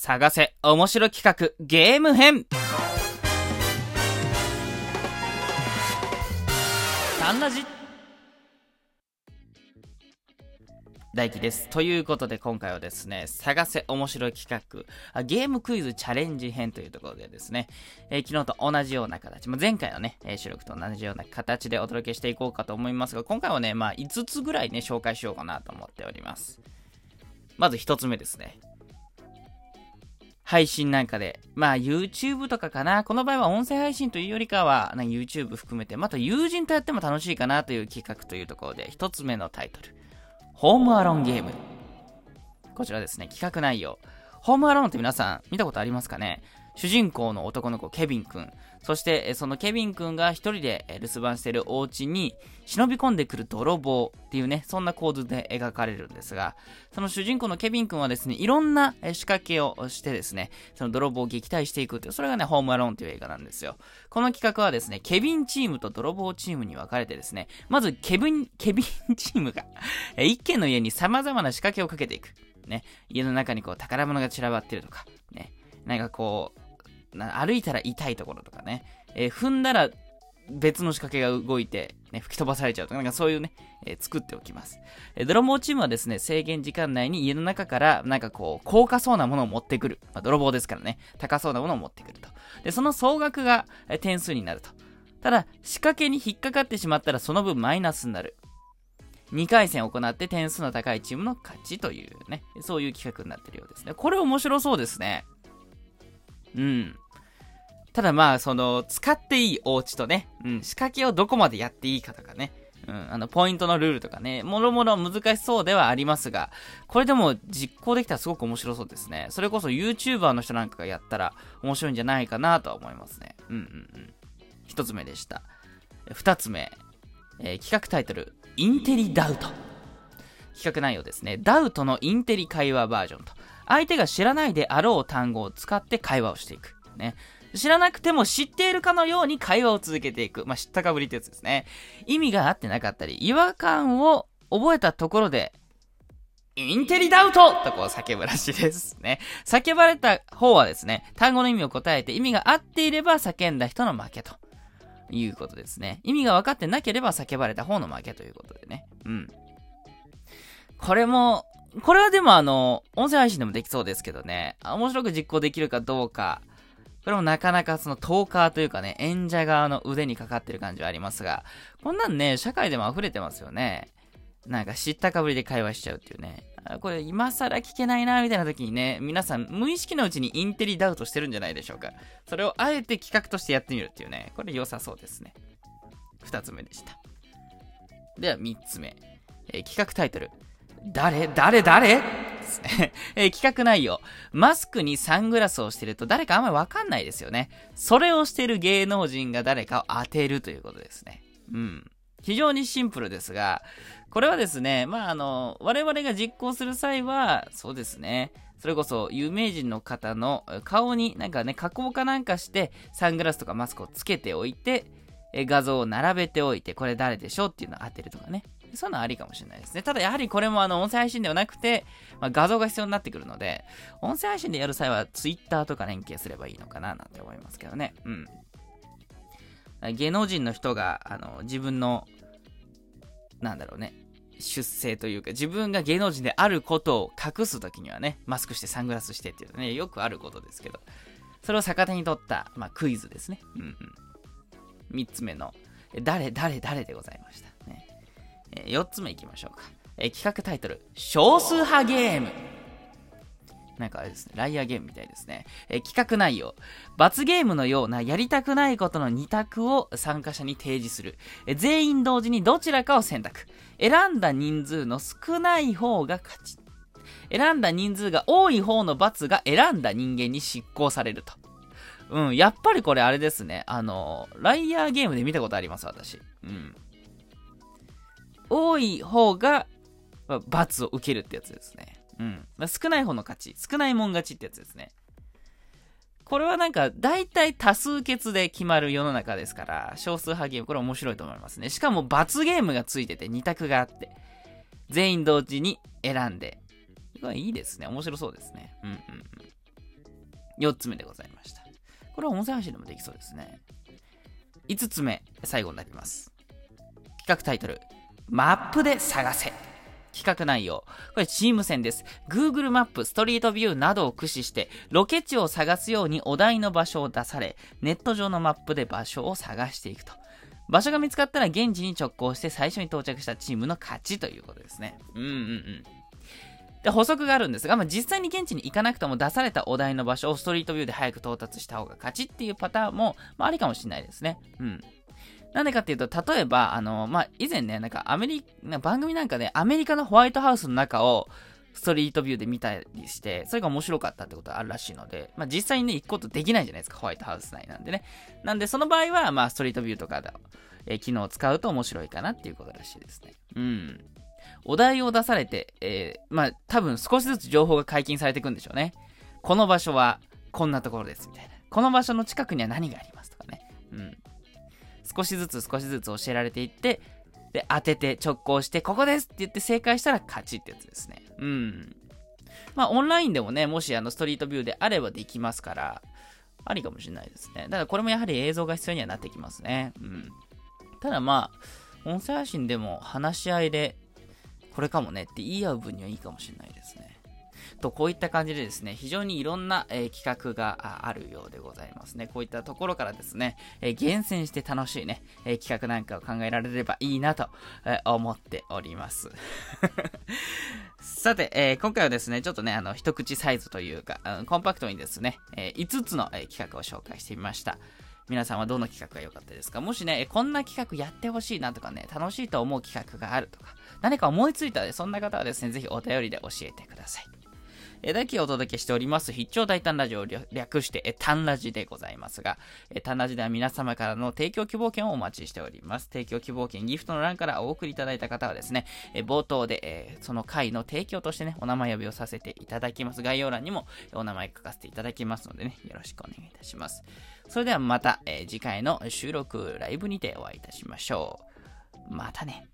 探せ面白企画ゲーム編タンラジ大輝です。ということで今回はですね、探せ面白い企画、ゲームクイズチャレンジ編というところでですね、えー昨日と同じような形、まあ、前回のね、えー収録と同じような形でお届けしていこうかと思いますが、今回はね、まあ5つぐらいね、紹介しようかなと思っております。まず1つ目ですね。配信なんかで、まあ YouTube とかかな。この場合は音声配信というよりかは、な YouTube 含めて、また友人とやっても楽しいかなという企画というところで、一つ目のタイトル。ホームアロンゲーム。こちらですね、企画内容。ホームアローンって皆さん見たことありますかね？主人公の男の子ケビン君。そして、そのケビン君が一人で留守番してるお家に忍び込んでくる泥棒っていうね、そんな構図で描かれるんですが、その主人公のケビン君はですね、いろんな仕掛けをしてですね、その泥棒を撃退していくという、それがね、ホームアローンという映画なんですよ。この企画はですね、ケビンチームと泥棒チームに分かれてですね、まずケビン、ケビンチームが、一軒の家に様々な仕掛けをかけていく。ね、家の中にこう宝物が散らばってるとか、ね、なんかこう、歩いたら痛いところとかね、えー踏んだら別の仕掛けが動いて、ね、吹き飛ばされちゃうとか、なんかそういうね、えー作っておきます。えー泥棒チームはですね、制限時間内に家の中から、なんかこう、高価そうなものを持ってくる。まあ、泥棒ですからね、高そうなものを持ってくると。で、その総額がえー点数になると。ただ、仕掛けに引っかかってしまったらその分マイナスになる。2回戦行って点数の高いチームの勝ちというね、そういう企画になってるようですね。これ面白そうですね。うん。ただまあ、その、使っていいお家とね、うん、仕掛けをどこまでやっていいかとかね、うん、あの、ポイントのルールとかね、もろもろ難しそうではありますが、これでも実行できたらすごく面白そうですね。それこそ YouTuber の人なんかがやったら面白いんじゃないかなとは思いますね。うんうんうん。一つ目でした。え二つ目、えー企画タイトル、インテリダウト。企画内容ですね。ダウトのインテリ会話バージョンと。相手が知らないであろう単語を使って会話をしていく。ね。知らなくても知っているかのように会話を続けていく。まあ、知ったかぶりってやつですね。意味が合ってなかったり、違和感を覚えたところで、インテリダウトとこう叫ぶらしいですね。叫ばれた方はですね、単語の意味を答えて意味が合っていれば叫んだ人の負けということですね。意味が分かってなければ叫ばれた方の負けということでね。うん。これも、これはでもあの、音声配信でもできそうですけどね、面白く実行できるかどうか、これもなかなかそのトーカーというかね、演者側の腕にかかってる感じはありますが、こんなんね、社会でも溢れてますよね。なんか知ったかぶりで会話しちゃうっていうね。これ今更聞けないな、みたいな時にね、皆さん無意識のうちにインテリダウトしてるんじゃないでしょうか。それをあえて企画としてやってみるっていうね、これ良さそうですね。二つ目でした。では三つ目。えー企画タイトル。誰誰誰？え企画内容。マスクにサングラスをしてると誰かあんまりわかんないですよね。それをしてる芸能人が誰かを当てるということですね。うん。非常にシンプルですが、これはですね、まあ、あの、我々が実行する際は、そうですね、それこそ有名人の方の顔になんかね、加工かなんかして、サングラスとかマスクをつけておいて、え画像を並べておいて、これ誰でしょうっていうのを当てるとかね。そういうのはありかもしれないですね。ただやはりこれもあの音声配信ではなくて、まあ、画像が必要になってくるので、音声配信でやる際は Twitter とか連携すればいいのかななんて思いますけどね。うん。芸能人の人が、あの、自分の、なんだろうね、出世というか、自分が芸能人であることを隠すときにはね、マスクしてサングラスしてっていうね、よくあることですけど、それを逆手に取った、まあ、クイズですね。うんうん。三つ目の、誰、誰、誰でございました？えー四つ目いきましょうか。えー企画タイトル、少数派ゲーム。なんかあれですね、ライアーゲームみたいですね。え企画内容。罰ゲームのようなやりたくないことの2択を参加者に提示する。え全員同時にどちらかを選択。選んだ人数の少ない方が勝ち。選んだ人数が多い方の罰が選んだ人間に執行されると。うん、やっぱりこれあれですね。あの、ライアーゲームで見たことあります、私。うん。多い方が、まあ罰を受けるってやつですね。うん。まあ少ない方の勝ち。少ないもん勝ちってやつですね。これはなんか、大体多数決で決まる世の中ですから、少数派ゲーム、これ面白いと思いますね。しかも罰ゲームがついてて2択があって、全員同時に選んで。これいいですね。面白そうですね。うんうんうん。4つ目でございました。これは音声配信でもできそうですね。5つ目、最後になります。企画タイトル、マップで探せ。企画内容。これチーム戦です。Google マップ、ストリートビューなどを駆使して、ロケ地を探すようにお題の場所を出され、ネット上のマップで場所を探していくと。場所が見つかったら現地に直行して最初に到着したチームの勝ちということですね。うんうんうん。で、補足があるんですが、まあ、実際に現地に行かなくても出されたお題の場所をストリートビューで早く到達した方が勝ちっていうパターンも、まあ、ありかもしれないですね。うん。なんでかっていうと、例えば、あの、まあ、以前ね、なんかアメリカ、番組なんかで、アメリカのホワイトハウスの中を、ストリートビューで見たりして、それが面白かったってことがあるらしいので、まあ、実際にね、行くことできないじゃないですか、ホワイトハウス内なんでね。なんで、その場合は、まあ、ストリートビューとかで、えー、機能を使うと面白いかなっていうことらしいですね。うん。お題を出されて、えー、まあ、多分少しずつ情報が解禁されていくんでしょうね。この場所はこんなところです、みたいな。この場所の近くには何がありますとかね。うん。少しずつ少しずつ教えられていって、で、当てて直行して、ここですって言って正解したら勝ちってやつですね。うん。まあ、オンラインでもね、もしあの、ストリートビューであればできますから、ありかもしれないですね。ただこれもやはり映像が必要にはなってきますね。うん。ただまあ、音声配信でも話し合いでこれかもねって言い合う分にはいいかもしれないですね。と、こういった感じでですね、非常にいろんな、えー、企画があるようでございますね。こういったところからですね、えー、厳選して楽しいね、えー、企画なんかを考えられればいいなと、え思っております。さて、え今回はですね、ちょっとね、あの、一口サイズというか、うん、コンパクトにですね、え5つの、え企画を紹介してみました。皆さんはどの企画が良かったですか？もしね、こんな企画やってほしいなとかね、楽しいと思う企画があるとか、何か思いついたで、そんな方はですね、ぜひお便りで教えてください。えだけお届けしております、必聴大胆ラジオを略して、え、単ラジでございますが、え、単ラジでは皆様からの提供希望券をお待ちしております。提供希望券、ギフトの欄からお送りいただいた方はですね、え、冒頭で、えその回の提供としてね、お名前呼びをさせていただきます。概要欄にもお名前書かせていただきますのでね、よろしくお願いいたします。それではまた、え次回の収録ライブにてお会いいたしましょう。またね。